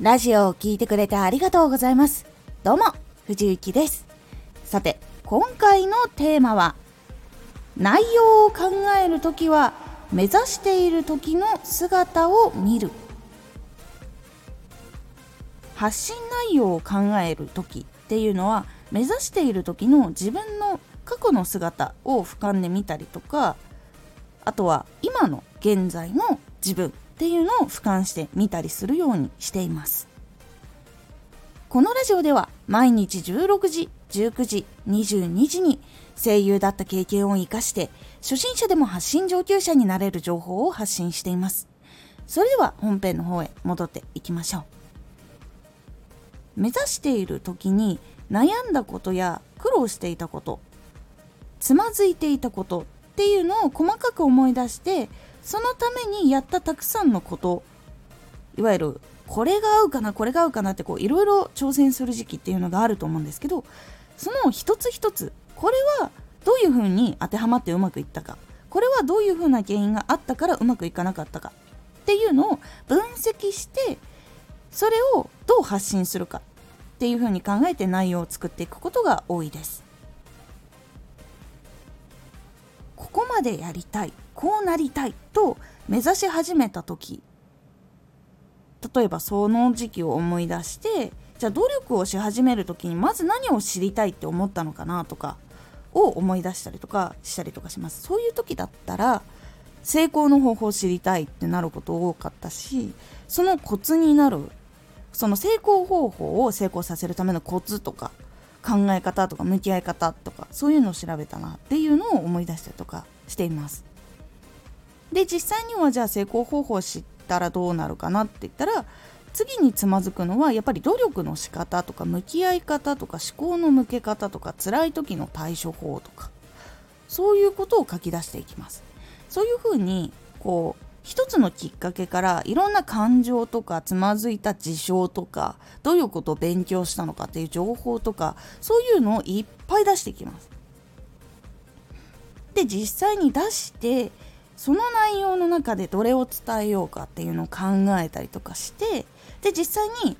ラジオを聴いてくれてありがとうございます。どうも、藤幸です。さて、今回のテーマは、内容を考えるときは、目指している時の姿を見る。発信内容を考える時っていうのは、目指している時の自分の過去の姿を俯瞰で見たりとか、あとは今の現在の自分っていうのを俯瞰して見たりするようにしています。このラジオでは毎日16時19時22時に声優だった経験を生かして初心者でも発信上級者になれる情報を発信しています。それでは本編の方へ戻っていきましょう。目指している時に悩んだことや苦労していたことつまずいていたことっていうのを細かく思い出してそのためにやったたくさんのこといわゆるこれが合うかなこれが合うかなってこういろいろ挑戦する時期っていうのがあると思うんですけどその一つ一つこれはどういうふうに当てはまってうまくいったかこれはどういうふうな原因があったからうまくいかなかったかっていうのを分析してそれをどう発信するかっていうふうに考えて内容を作っていくことが多いです。でやりたいこうなりたいと目指し始めた時例えばその時期を思い出してじゃあ努力をし始める時にまず何を知りたいって思ったのかなとかを思い出したりとかしたりとかします。そういう時だったら成功の方法を知りたいってなること多かったしそのコツになるその成功方法を成功させるためのコツとか考え方とか向き合い方とかそういうのを調べたなっていうのを思い出したりとかしています。で実際にはじゃあ成功方法を知ったらどうなるかなって言ったら次につまずくのはやっぱり努力の仕方とか向き合い方とか思考の向け方とか辛い時の対処法とかそういうことを書き出していきます。そういうふうにこう一つのきっかけからいろんな感情とかつまずいた事象とかどういうことを勉強したのかっていう情報とかそういうのをいっぱい出していきます。で実際に出してその内容の中でどれを伝えようかっていうのを考えたりとかしてで実際に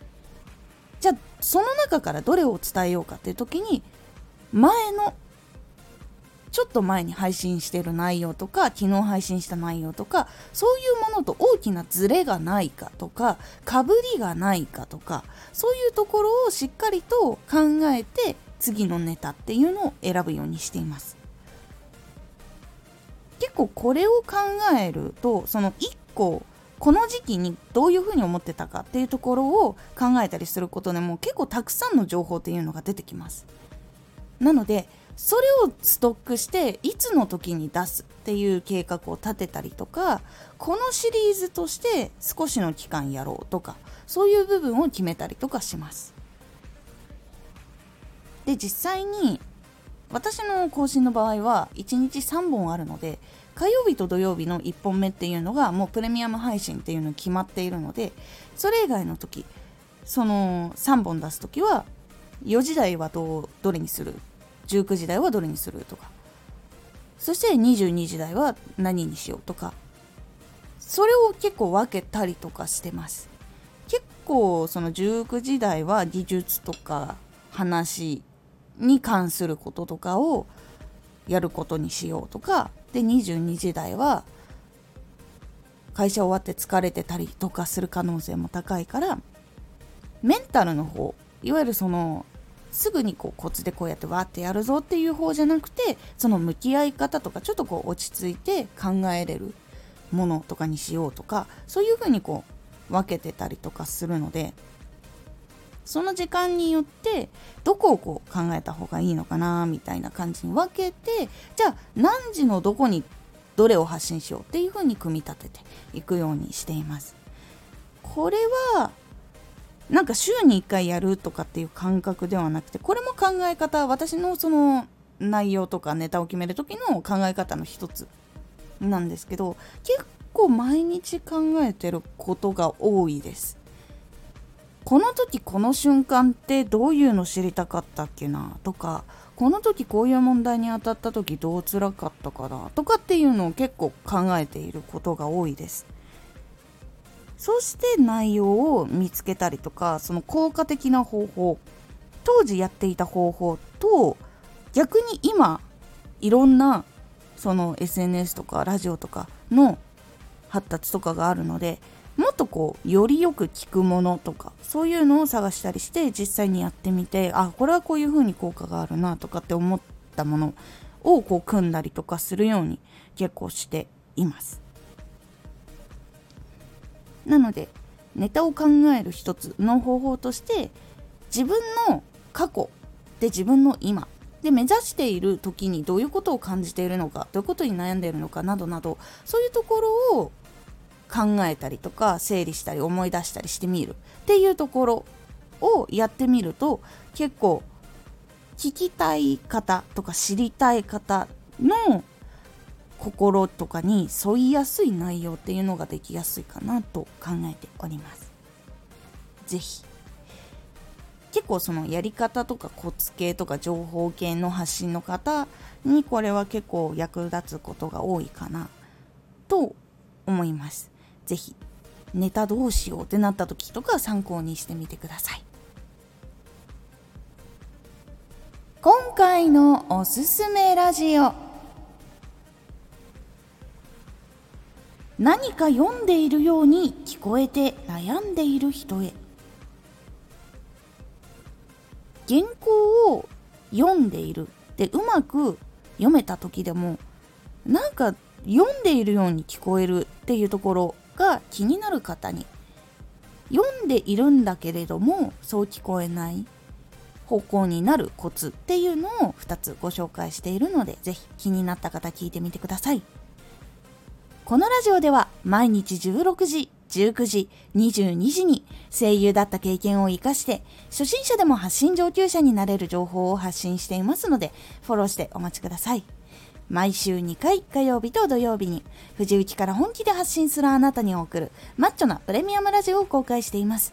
じゃあその中からどれを伝えようかっていう時に前のちょっと前に配信してる内容とか昨日配信した内容とかそういうものと大きなズレがないかとかかぶりがないかとかそういうところをしっかりと考えて次のネタっていうのを選ぶようにしています。結構これを考えるとその1個この時期にどういうふうに思ってたかっていうところを考えたりすることでも結構たくさんの情報っていうのが出てきます。なのでそれをストックしていつの時に出すっていう計画を立てたりとかこのシリーズとして少しの期間やろうとかそういう部分を決めたりとかします。で実際に私の更新の場合は1日3本あるので火曜日と土曜日の1本目っていうのがもうプレミアム配信っていうの決まっているのでそれ以外の時その3本出す時は4時台はどどれにする19時台はどれにするとか。そして22時台は何にしようとか。それを結構分けたりとかしてます。結構その19時台は技術とか話に関することとかをやることにしようとか。で22時台は会社終わって疲れてたりとかする可能性も高いからメンタルの方いわゆるそのすぐにこうコツでこうやってわーってやるぞっていう方じゃなくてその向き合い方とかちょっとこう落ち着いて考えれるものとかにしようとかそういうふうにこう分けてたりとかするのでその時間によってどこをこう考えた方がいいのかなみたいな感じに分けてじゃあ何時のどこにどれを発信しようっていう風に組み立てていくようにしています。これはなんか週に1回やるとかっていう感覚ではなくてこれも考え方私のその内容とかネタを決める時の考え方の一つなんですけど結構毎日考えてることが多いです。この時この瞬間ってどういうの知りたかったっけなとかこの時こういう問題に当たった時どう辛かったかなとかっていうのを結構考えていることが多いですそして内容を見つけたりとかその効果的な方法当時やっていた方法と逆に今いろんなその SNS とかラジオとかの発達とかがあるのでもっとこうよりよく聞くものとかそういうのを探したりして実際にやってみてあこれはこういう風に効果があるなとかって思ったものをこう組んだりとかするように結構しています。なのでネタを考える一つの方法として自分の過去で自分の今で目指している時にどういうことを感じているのかどういうことに悩んでいるのかなどなどそういうところを考えたりとか整理したり思い出したりしてみる。っていうところをやってみると結構聞きたい方とか知りたい方の心とかに沿いやすい内容っていうのができやすいかなと考えております。ぜひ結構そのやり方とかコツ系とか情報系の発信の方にこれは結構役立つことが多いかなと思います。ぜひネタどうしようってなった時とか参考にしてみてください。今回のおすすめラジオ何か読んでいるように聞こえて悩んでいる人へ。原稿を読んでいる。でうまく読めた時でもなんか読んでいるように聞こえるっていうところが気になる方に。読んでいるんだけれどもそう聞こえない方向になるコツっていうのを2つご紹介しているのでぜひ気になった方聞いてみてください。このラジオでは毎日16時19時22時に声優だった経験を活かして初心者でも発信上級者になれる情報を発信していますのでフォローしてお待ちください毎週2回火曜日と土曜日に藤内から本気で発信するあなたに送るマッチョなプレミアムラジオを公開しています。